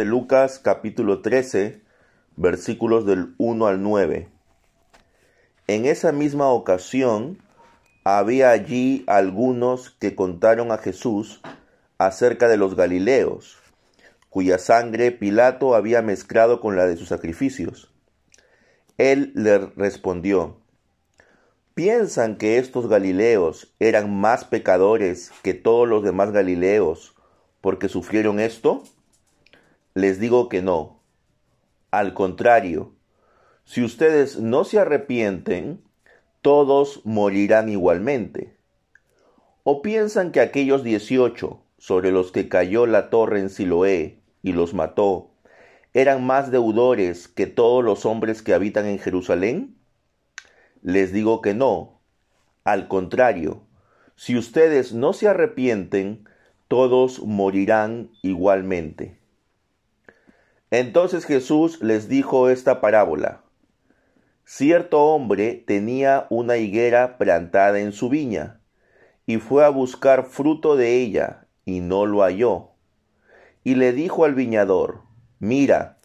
de Lucas capítulo 13, versículos del 1 al 9. En esa misma ocasión había allí algunos que contaron a Jesús acerca de los Galileos, cuya sangre Pilato había mezclado con la de sus sacrificios. Él le respondió, ¿piensan que estos Galileos eran más pecadores que todos los demás Galileos porque sufrieron esto? Les digo que no. Al contrario, si ustedes no se arrepienten, todos morirán igualmente. ¿O piensan que aquellos dieciocho sobre los que cayó la torre en Siloé y los mató eran más deudores que todos los hombres que habitan en Jerusalén? Les digo que no. Al contrario, si ustedes no se arrepienten, todos morirán igualmente. Entonces Jesús les dijo esta parábola. Cierto hombre tenía una higuera plantada en su viña, y fue a buscar fruto de ella, y no lo halló. Y le dijo al viñador, Mira,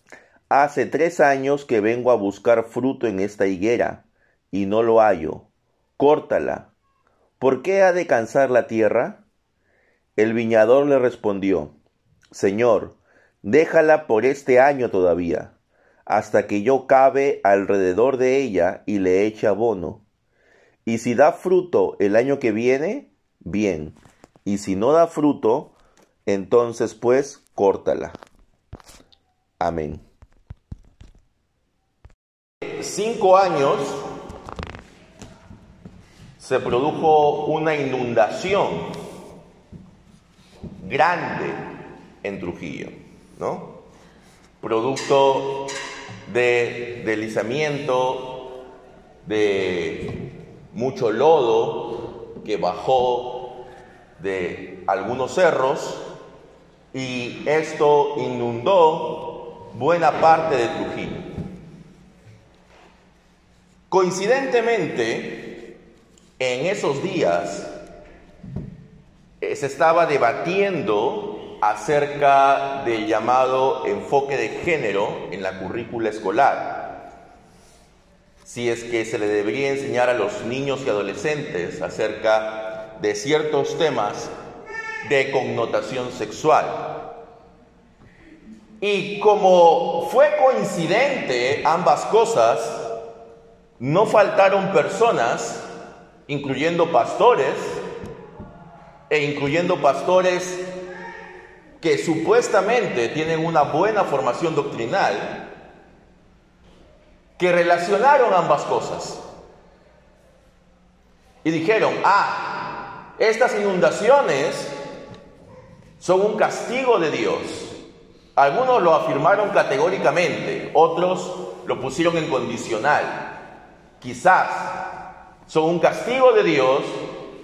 hace tres años que vengo a buscar fruto en esta higuera, y no lo hallo. Córtala. ¿Por qué ha de cansar la tierra? El viñador le respondió, Señor, déjala por este año todavía, hasta que yo cabe alrededor de ella y le eche abono. Y si da fruto el año que viene, bien, y si no da fruto, entonces pues córtala. Amén. Cinco años se produjo una inundación grande en Trujillo, ¿no? Producto de deslizamiento, de mucho lodo que bajó de algunos cerros y esto inundó buena parte de Trujillo. Coincidentemente, en esos días eh, se estaba debatiendo acerca del llamado enfoque de género en la currícula escolar. Si es que se le debería enseñar a los niños y adolescentes acerca de ciertos temas de connotación sexual. Y como fue coincidente ambas cosas, no faltaron personas, incluyendo pastores, e incluyendo pastores que supuestamente tienen una buena formación doctrinal, que relacionaron ambas cosas. Y dijeron, ah, estas inundaciones son un castigo de Dios. Algunos lo afirmaron categóricamente, otros lo pusieron en condicional. Quizás son un castigo de Dios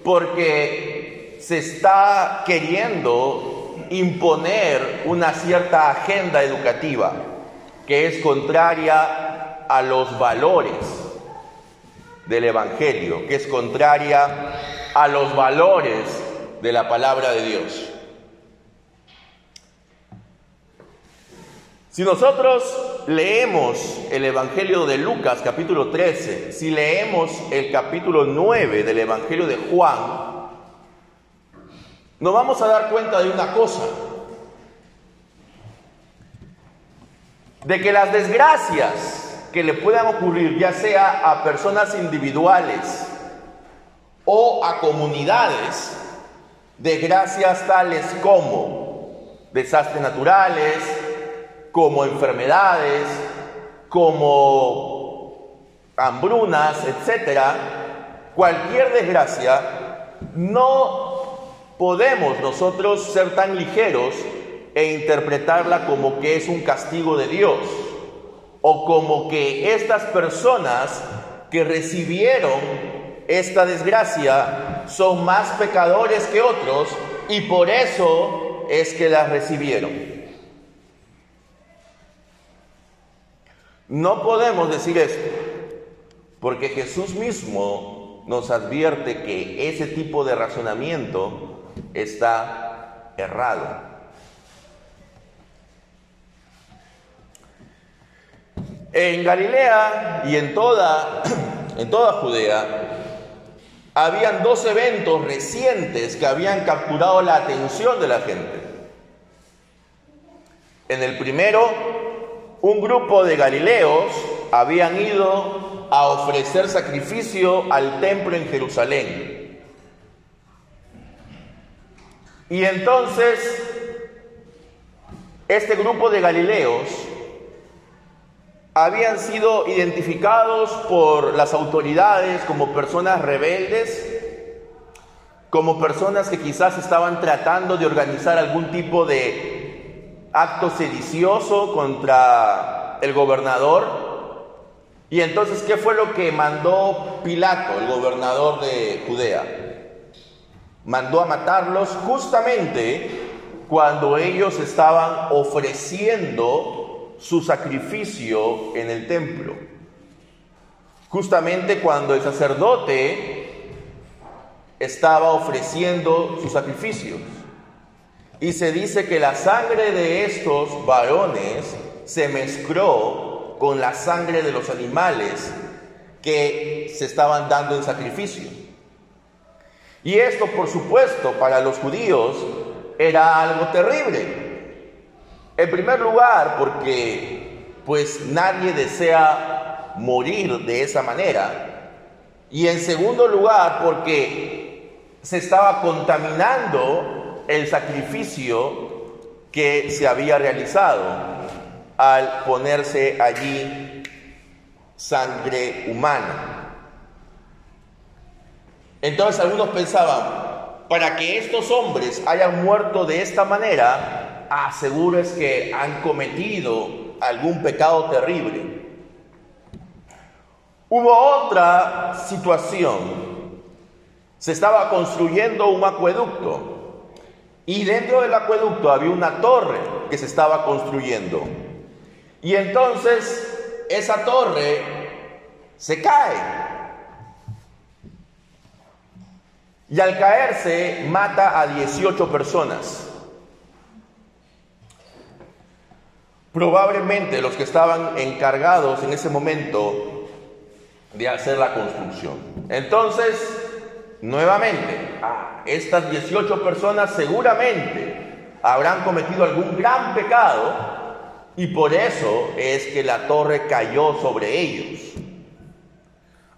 porque se está queriendo imponer una cierta agenda educativa que es contraria a los valores del Evangelio, que es contraria a los valores de la palabra de Dios. Si nosotros leemos el Evangelio de Lucas capítulo 13, si leemos el capítulo 9 del Evangelio de Juan, nos vamos a dar cuenta de una cosa, de que las desgracias que le puedan ocurrir, ya sea a personas individuales o a comunidades, desgracias tales como desastres naturales, como enfermedades, como hambrunas, etcétera, cualquier desgracia no podemos nosotros ser tan ligeros e interpretarla como que es un castigo de Dios o como que estas personas que recibieron esta desgracia son más pecadores que otros y por eso es que las recibieron. No podemos decir esto, porque Jesús mismo nos advierte que ese tipo de razonamiento está errado. En Galilea y en toda, en toda Judea habían dos eventos recientes que habían capturado la atención de la gente. En el primero, un grupo de galileos habían ido a ofrecer sacrificio al templo en Jerusalén. Y entonces, este grupo de galileos habían sido identificados por las autoridades como personas rebeldes, como personas que quizás estaban tratando de organizar algún tipo de acto sedicioso contra el gobernador. Y entonces, ¿qué fue lo que mandó Pilato, el gobernador de Judea? Mandó a matarlos justamente cuando ellos estaban ofreciendo su sacrificio en el templo. Justamente cuando el sacerdote estaba ofreciendo sus sacrificios. Y se dice que la sangre de estos varones se mezcló con la sangre de los animales que se estaban dando en sacrificio. Y esto, por supuesto, para los judíos era algo terrible, en primer lugar, porque pues nadie desea morir de esa manera. Y en segundo lugar, porque se estaba contaminando el sacrificio que se había realizado al ponerse allí sangre humana. Entonces algunos pensaban, para que estos hombres hayan muerto de esta manera, asegures que han cometido algún pecado terrible. Hubo otra situación. Se estaba construyendo un acueducto y dentro del acueducto había una torre que se estaba construyendo. Y entonces esa torre se cae. Y al caerse mata a 18 personas. Probablemente los que estaban encargados en ese momento de hacer la construcción. Entonces, nuevamente, estas 18 personas seguramente habrán cometido algún gran pecado y por eso es que la torre cayó sobre ellos.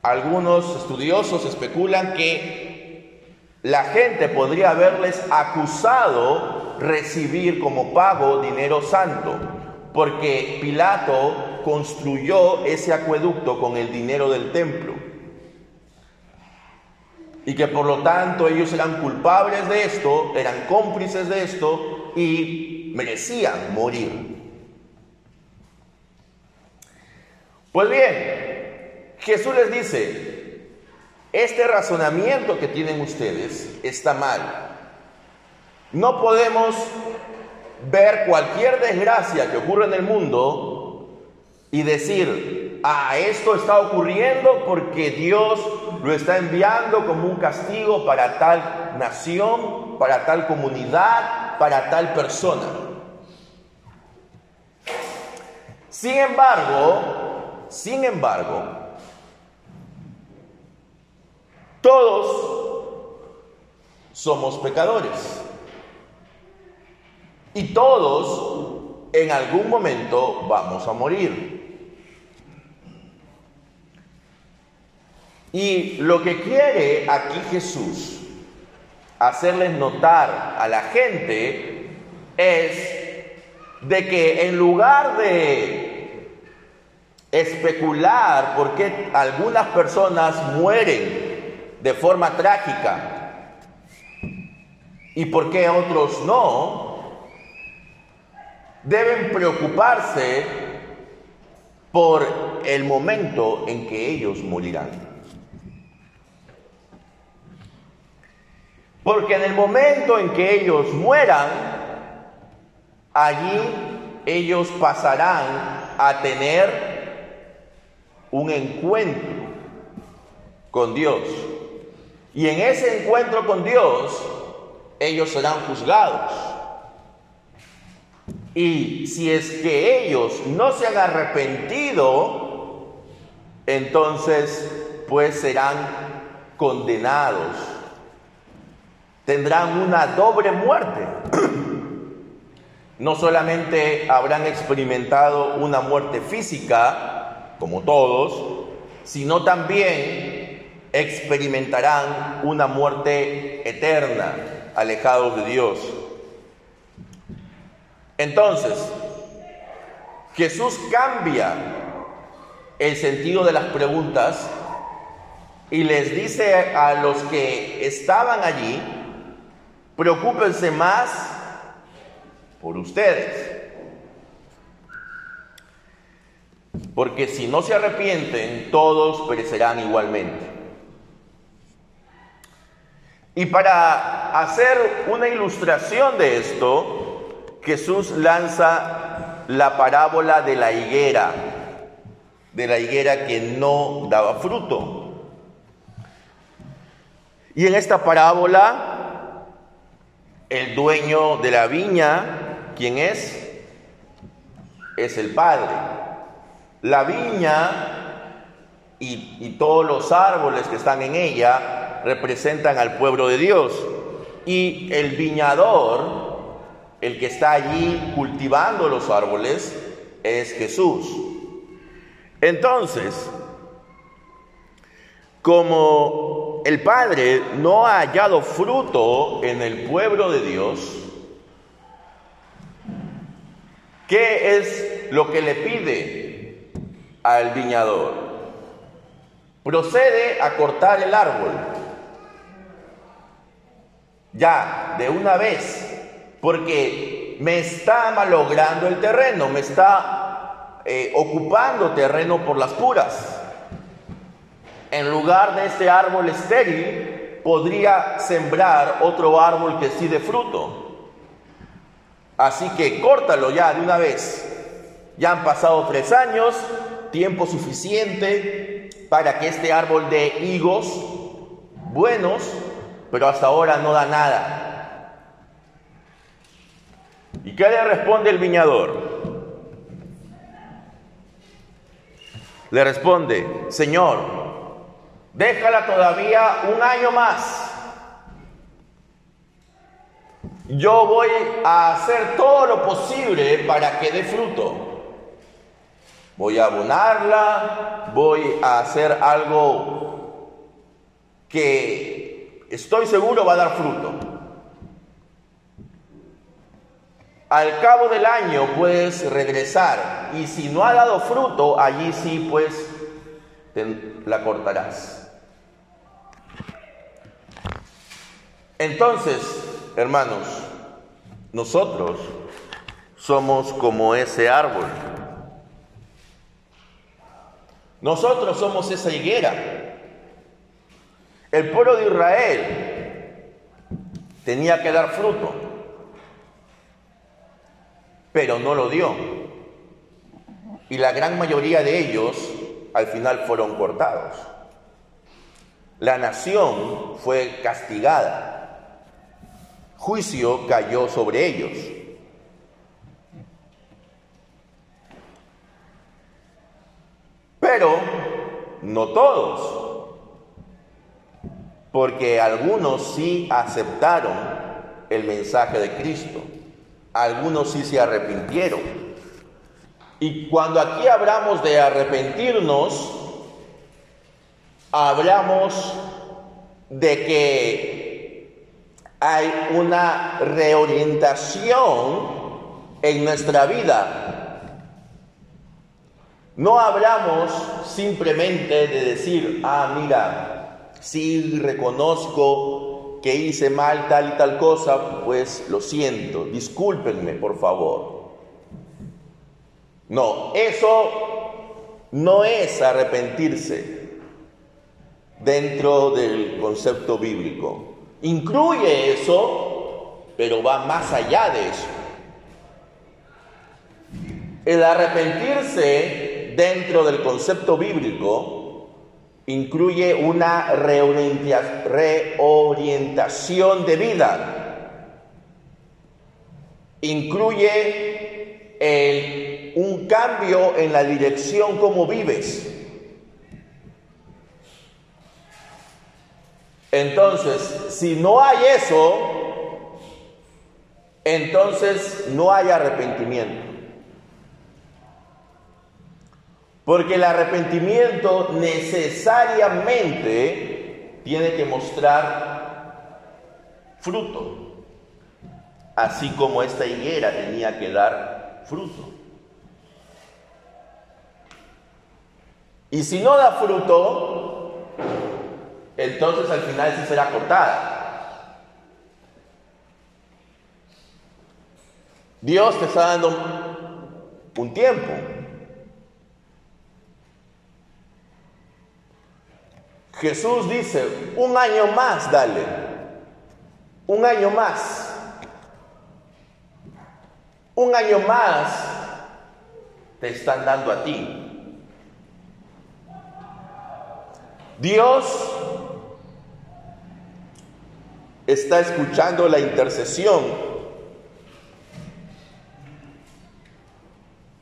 Algunos estudiosos especulan que la gente podría haberles acusado recibir como pago dinero santo porque Pilato construyó ese acueducto con el dinero del templo. Y que por lo tanto ellos eran culpables de esto, eran cómplices de esto y merecían morir. Pues bien, Jesús les dice, este razonamiento que tienen ustedes está mal. No podemos ver cualquier desgracia que ocurra en el mundo y decir, ah, esto está ocurriendo porque Dios lo está enviando como un castigo para tal nación, para tal comunidad, para tal persona. Sin embargo, sin embargo, todos somos pecadores. Y todos en algún momento vamos a morir. Y lo que quiere aquí Jesús hacerles notar a la gente es de que en lugar de especular por qué algunas personas mueren de forma trágica y por qué otros no, deben preocuparse por el momento en que ellos morirán. Porque en el momento en que ellos mueran, allí ellos pasarán a tener un encuentro con Dios. Y en ese encuentro con Dios, ellos serán juzgados. Y si es que ellos no se han arrepentido, entonces pues serán condenados. Tendrán una doble muerte. No solamente habrán experimentado una muerte física, como todos, sino también experimentarán una muerte eterna, alejados de Dios. Entonces, Jesús cambia el sentido de las preguntas y les dice a los que estaban allí, preocúpense más por ustedes. Porque si no se arrepienten, todos perecerán igualmente. Y para hacer una ilustración de esto, Jesús lanza la parábola de la higuera, de la higuera que no daba fruto. Y en esta parábola, el dueño de la viña, ¿quién es? Es el Padre. La viña y, y, todos los árboles que están en ella representan al pueblo de Dios. Y el viñador, el que está allí cultivando los árboles, es Jesús. Entonces, como el Padre no ha hallado fruto en el pueblo de Dios, ¿qué es lo que le pide al viñador? Procede a cortar el árbol. Ya, de una vez, porque me está malogrando el terreno, me está eh, ocupando terreno por las puras en lugar de este árbol estéril, podría sembrar otro árbol que sí de fruto. Así que córtalo ya de una vez. Ya han pasado tres años, tiempo suficiente para que este árbol dé higos buenos, pero hasta ahora no da nada. ¿Y qué le responde el viñador? Le responde, Señor, Déjala todavía un año más. Yo voy a hacer todo lo posible para que dé fruto. Voy a abonarla, voy a hacer algo que estoy seguro va a dar fruto. Al cabo del año puedes regresar y si no ha dado fruto, allí sí pues la cortarás. Entonces, hermanos, nosotros somos como ese árbol. Nosotros somos esa higuera. El pueblo de Israel tenía que dar fruto, pero no lo dio. Y la gran mayoría de ellos al final fueron cortados. La nación fue castigada juicio cayó sobre ellos. Pero no todos, porque algunos sí aceptaron el mensaje de Cristo, algunos sí se arrepintieron. Y cuando aquí hablamos de arrepentirnos, hablamos de que hay una reorientación en nuestra vida. No hablamos simplemente de decir, ah, mira, sí reconozco que hice mal tal y tal cosa, pues lo siento, discúlpenme, por favor. No, eso no es arrepentirse dentro del concepto bíblico. Incluye eso, pero va más allá de eso. El arrepentirse dentro del concepto bíblico incluye una reorientación de vida. Incluye un cambio en la dirección como vives. Entonces, si no hay eso, entonces no hay arrepentimiento. Porque el arrepentimiento necesariamente tiene que mostrar fruto, así como esta higuera tenía que dar fruto. Y si no da fruto, entonces al final sí será cortada. Dios te está dando un tiempo. Jesús dice, un año más, dale. Un año más. Un año más te están dando a ti. Dios está escuchando la intercesión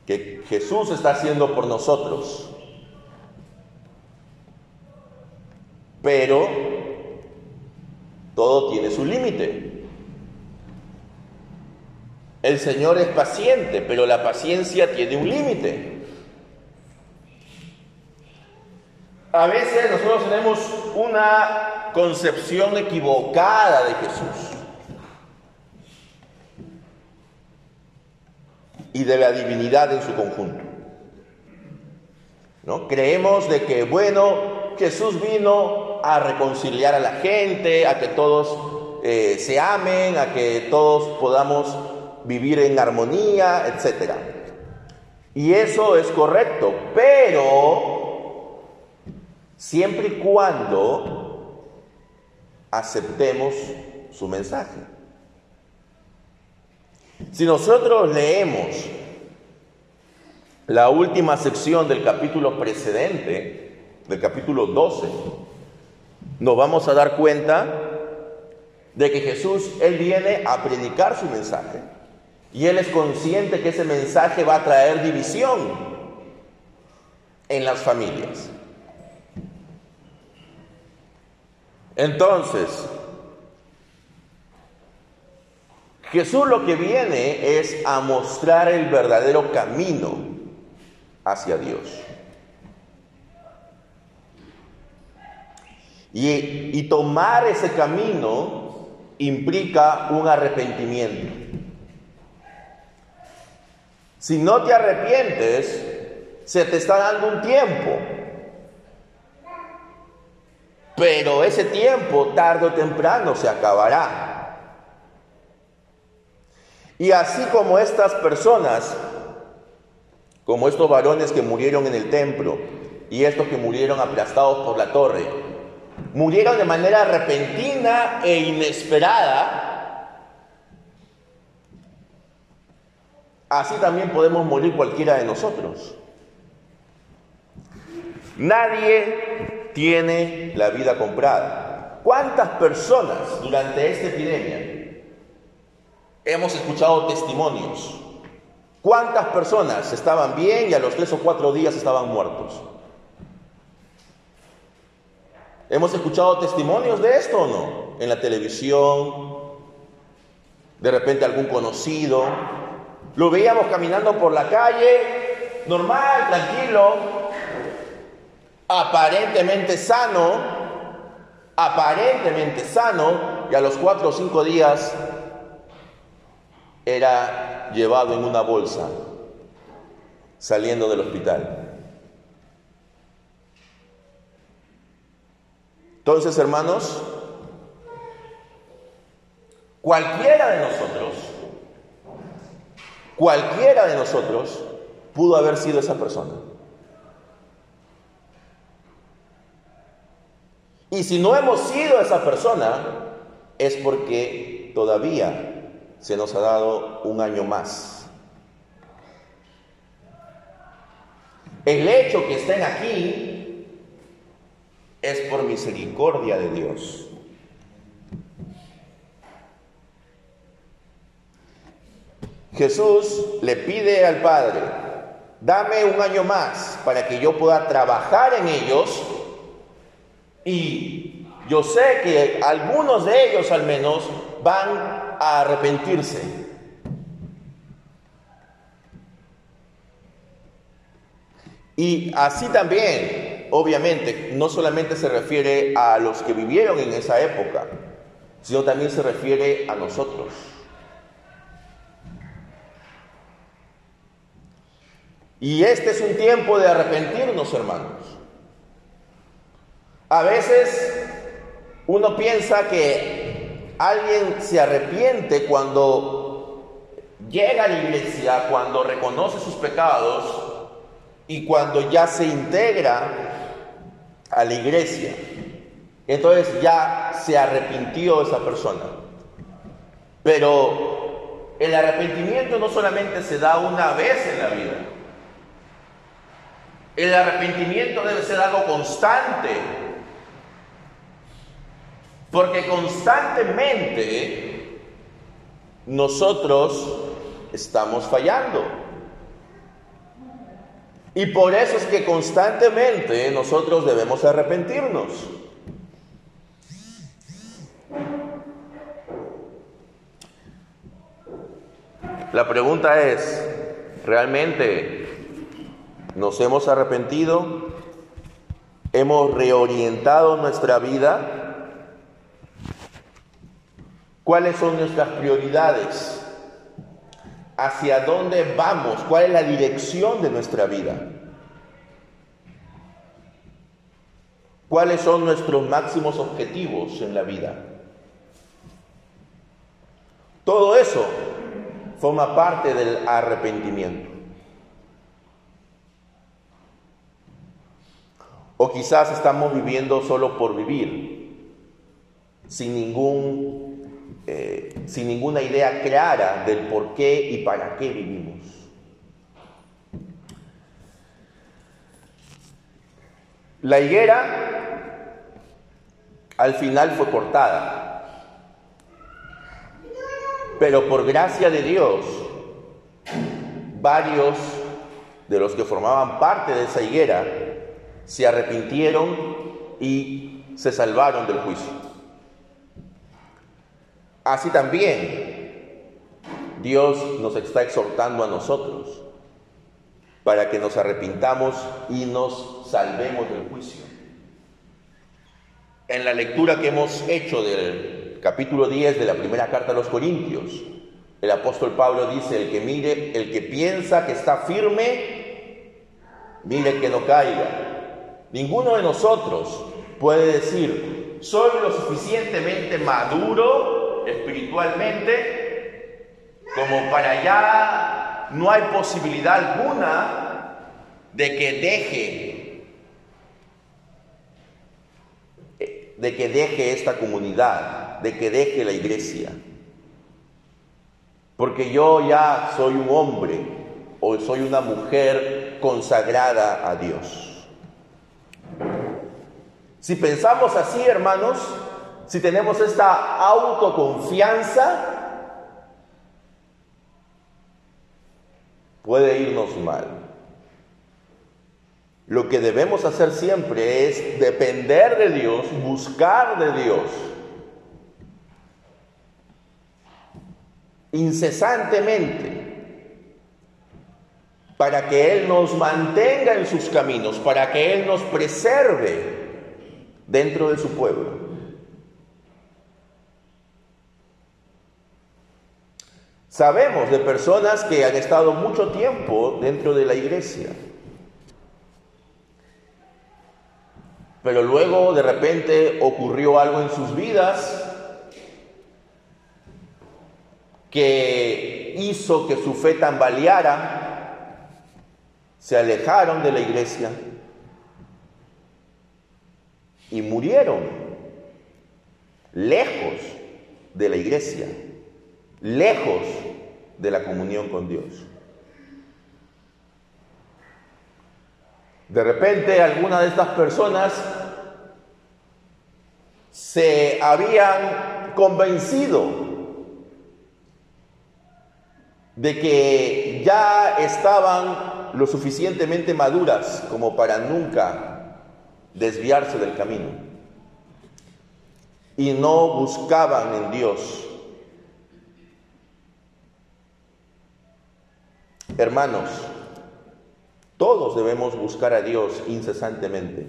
que Jesús está haciendo por nosotros. Pero todo tiene su límite. El Señor es paciente, pero la paciencia tiene un límite. A veces nosotros tenemos una concepción equivocada de Jesús y de la divinidad en su conjunto. ¿No? Creemos de que, bueno, Jesús vino a reconciliar a la gente, a que todos eh, se amen, a que todos podamos vivir en armonía, etc. Y eso es correcto, pero siempre y cuando aceptemos su mensaje. Si nosotros leemos la última sección del capítulo precedente, del capítulo 12, nos vamos a dar cuenta de que Jesús, Él viene a predicar su mensaje. Y Él es consciente que ese mensaje va a traer división en las familias. Entonces, Jesús lo que viene es a mostrar el verdadero camino hacia Dios. Y, tomar ese camino implica un arrepentimiento. Si no te arrepientes, se te está dando un tiempo. Pero ese tiempo, tarde o temprano, se acabará. Y así como estas personas, como estos varones que murieron en el templo y estos que murieron aplastados por la torre, murieron de manera repentina e inesperada, así también podemos morir cualquiera de nosotros. Nadie tiene la vida comprada. ¿Cuántas personas durante esta epidemia hemos escuchado testimonios? ¿Cuántas personas estaban bien y a los tres o cuatro días estaban muertos? ¿Hemos escuchado testimonios de esto o no? En la televisión, de repente algún conocido. Lo veíamos caminando por la calle, normal, tranquilo, aparentemente sano, aparentemente sano, y a los cuatro o cinco días era llevado en una bolsa saliendo del hospital. Entonces, hermanos, cualquiera de nosotros, cualquiera de nosotros pudo haber sido esa persona. Y si no hemos sido esa persona, es porque todavía se nos ha dado un año más. El hecho que estén aquí es por misericordia de Dios. Jesús le pide al Padre, dame un año más para que yo pueda trabajar en ellos y yo sé que algunos de ellos al menos van a arrepentirse. Y así también, obviamente, no solamente se refiere a los que vivieron en esa época, sino también se refiere a nosotros. Y este es un tiempo de arrepentirnos, hermanos. A veces uno piensa que alguien se arrepiente cuando llega a la iglesia, cuando reconoce sus pecados y cuando ya se integra a la iglesia. Entonces ya se arrepintió esa persona. Pero el arrepentimiento no solamente se da una vez en la vida. El arrepentimiento debe ser algo constante. Porque constantemente nosotros estamos fallando. Y por eso es que constantemente nosotros debemos arrepentirnos. La pregunta es, ¿realmente nos hemos arrepentido? ¿Hemos reorientado nuestra vida? ¿Cuáles son nuestras prioridades? ¿Hacia dónde vamos? ¿Cuál es la dirección de nuestra vida? ¿Cuáles son nuestros máximos objetivos en la vida? Todo eso forma parte del arrepentimiento. O quizás estamos viviendo solo por vivir, sin, ningún, eh, sin ninguna idea clara del por qué y para qué vivimos. La higuera al final fue cortada. Pero por gracia de Dios, varios de los que formaban parte de esa higuera se arrepintieron y se salvaron del juicio. Así también Dios nos está exhortando a nosotros para que nos arrepintamos y nos salvemos del juicio. En la lectura que hemos hecho del capítulo 10 de la primera carta a los Corintios, el apóstol Pablo dice, el que mire, el que piensa que está firme, mire que no caiga. Ninguno de nosotros puede decir, soy lo suficientemente maduro espiritualmente como para ya no hay posibilidad alguna de que deje de que deje esta comunidad, de que deje la iglesia. Porque yo ya soy un hombre o soy una mujer consagrada a Dios. Si pensamos así, hermanos, si tenemos esta autoconfianza, puede irnos mal. Lo que debemos hacer siempre es depender de Dios, buscar de Dios. Incesantemente. Para que Él nos mantenga en sus caminos, para que Él nos preserve dentro de su pueblo. Sabemos de personas que han estado mucho tiempo dentro de la iglesia. Pero luego de repente ocurrió algo en sus vidas que hizo que su fe tambaleara, se alejaron de la iglesia y murieron lejos de la iglesia, lejos de la comunión con Dios. De repente alguna de estas personas se habían convencido de que ya estaban lo suficientemente maduras como para nunca desviarse del camino. Y no buscaban en Dios. Hermanos, todos debemos buscar a Dios incesantemente.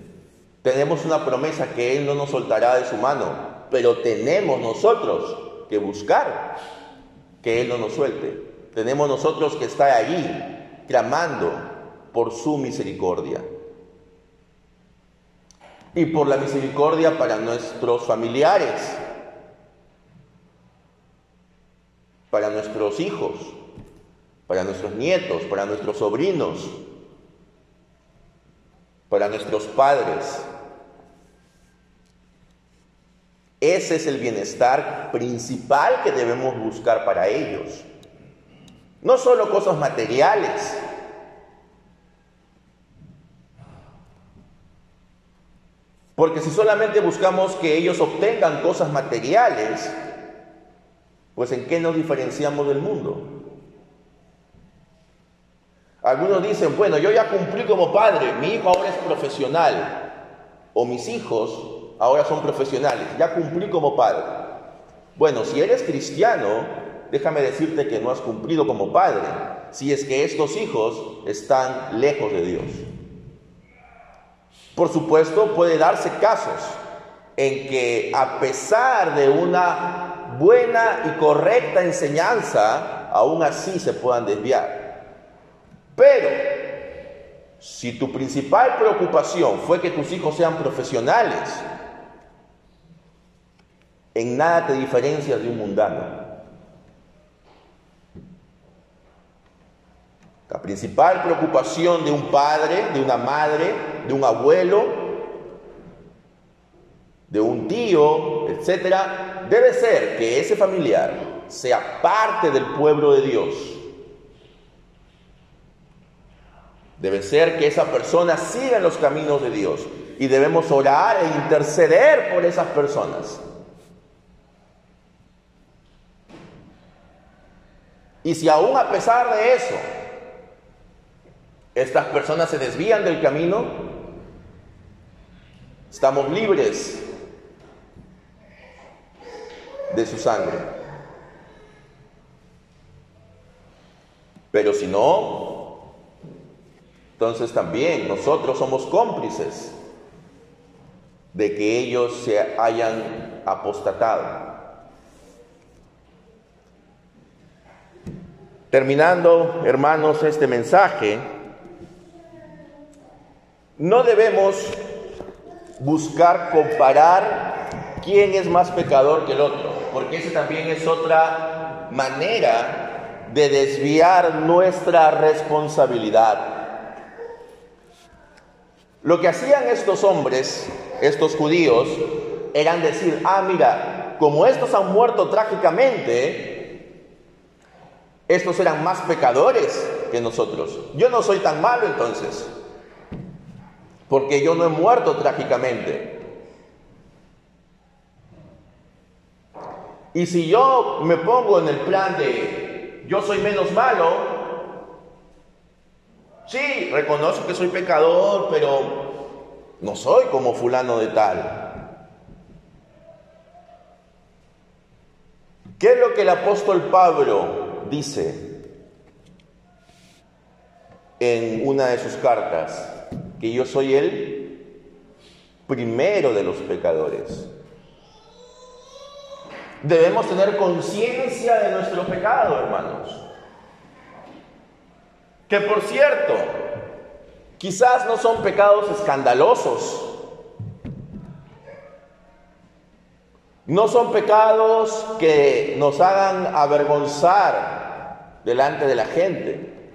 Tenemos una promesa que Él no nos soltará de su mano, pero tenemos nosotros que buscar que Él no nos suelte. Tenemos nosotros que estar allí clamando por su misericordia. Y por la misericordia para nuestros familiares, para nuestros hijos, para nuestros nietos, para nuestros sobrinos, para nuestros padres. Ese es el bienestar principal que debemos buscar para ellos. No solo cosas materiales. Porque si solamente buscamos que ellos obtengan cosas materiales, pues ¿en qué nos diferenciamos del mundo? Algunos dicen, bueno, yo ya cumplí como padre, mi hijo ahora es profesional, o mis hijos ahora son profesionales, ya cumplí como padre. Bueno, si eres cristiano, déjame decirte que no has cumplido como padre, si es que estos hijos están lejos de Dios. Por supuesto, puede darse casos en que a pesar de una buena y correcta enseñanza, aún así se puedan desviar. Pero, si tu principal preocupación fue que tus hijos sean profesionales, en nada te diferencias de un mundano. La principal preocupación de un padre, de una madre, de un abuelo, de un tío, etcétera, debe ser que ese familiar sea parte del pueblo de Dios Debe ser que esa persona siga en los caminos de Dios y debemos orar e interceder por esas personas. Y si aún a pesar de eso, estas personas se desvían del camino, estamos libres de su sangre. Pero si no, entonces también nosotros somos cómplices de que ellos se hayan apostatado. Terminando, hermanos, este mensaje, no debemos buscar comparar quién es más pecador que el otro, porque esa también es otra manera de desviar nuestra responsabilidad. Lo que hacían estos hombres, estos judíos, eran decir, ah, mira, como estos han muerto trágicamente, estos eran más pecadores que nosotros. Yo no soy tan malo entonces, porque yo no he muerto trágicamente. Y si yo me pongo en el plan de yo soy menos malo, Sí, reconozco que soy pecador, pero no soy como fulano de tal. ¿Qué es lo que el apóstol Pablo dice en una de sus cartas? Que yo soy el primero de los pecadores. Debemos tener conciencia de nuestro pecado, hermanos. Que por cierto, quizás no son pecados escandalosos. No son pecados que nos hagan avergonzar delante de la gente.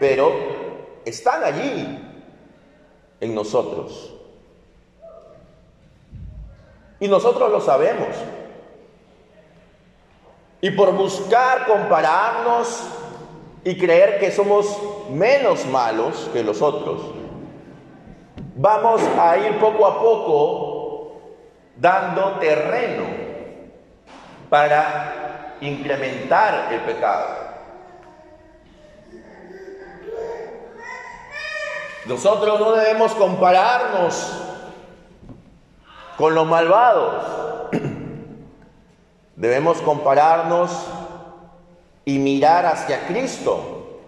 Pero están allí en nosotros. Y nosotros lo sabemos. Y por buscar compararnos y creer que somos menos malos que los otros, vamos a ir poco a poco dando terreno para incrementar el pecado. Nosotros no debemos compararnos con los malvados. Debemos compararnos y mirar hacia Cristo.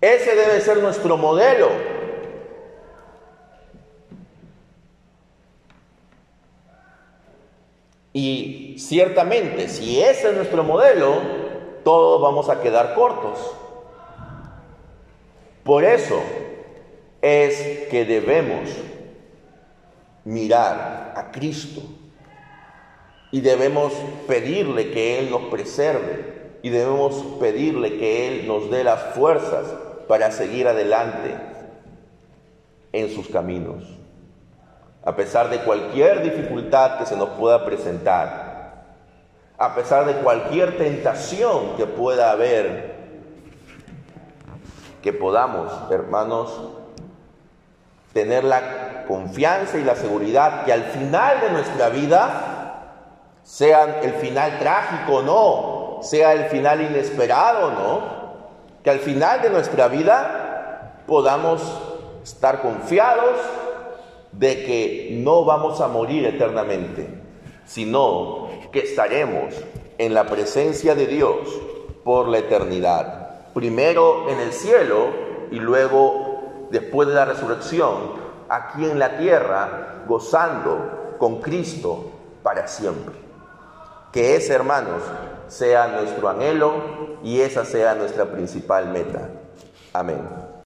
Ese debe ser nuestro modelo. Y ciertamente, si ese es nuestro modelo, todos vamos a quedar cortos. Por eso es que debemos mirar a Cristo y debemos pedirle que Él nos preserve. Y debemos pedirle que Él nos dé las fuerzas para seguir adelante en sus caminos. A pesar de cualquier dificultad que se nos pueda presentar, a pesar de cualquier tentación que pueda haber, que podamos, hermanos, tener la confianza y la seguridad que al final de nuestra vida, sea el final trágico o no, sea el final inesperado o no, que al final de nuestra vida podamos estar confiados de que no vamos a morir eternamente, sino que estaremos en la presencia de Dios por la eternidad. Primero en el cielo y luego, después de la resurrección, aquí en la tierra, gozando con Cristo para siempre. Que ese, hermanos, sea nuestro anhelo y esa sea nuestra principal meta. Amén.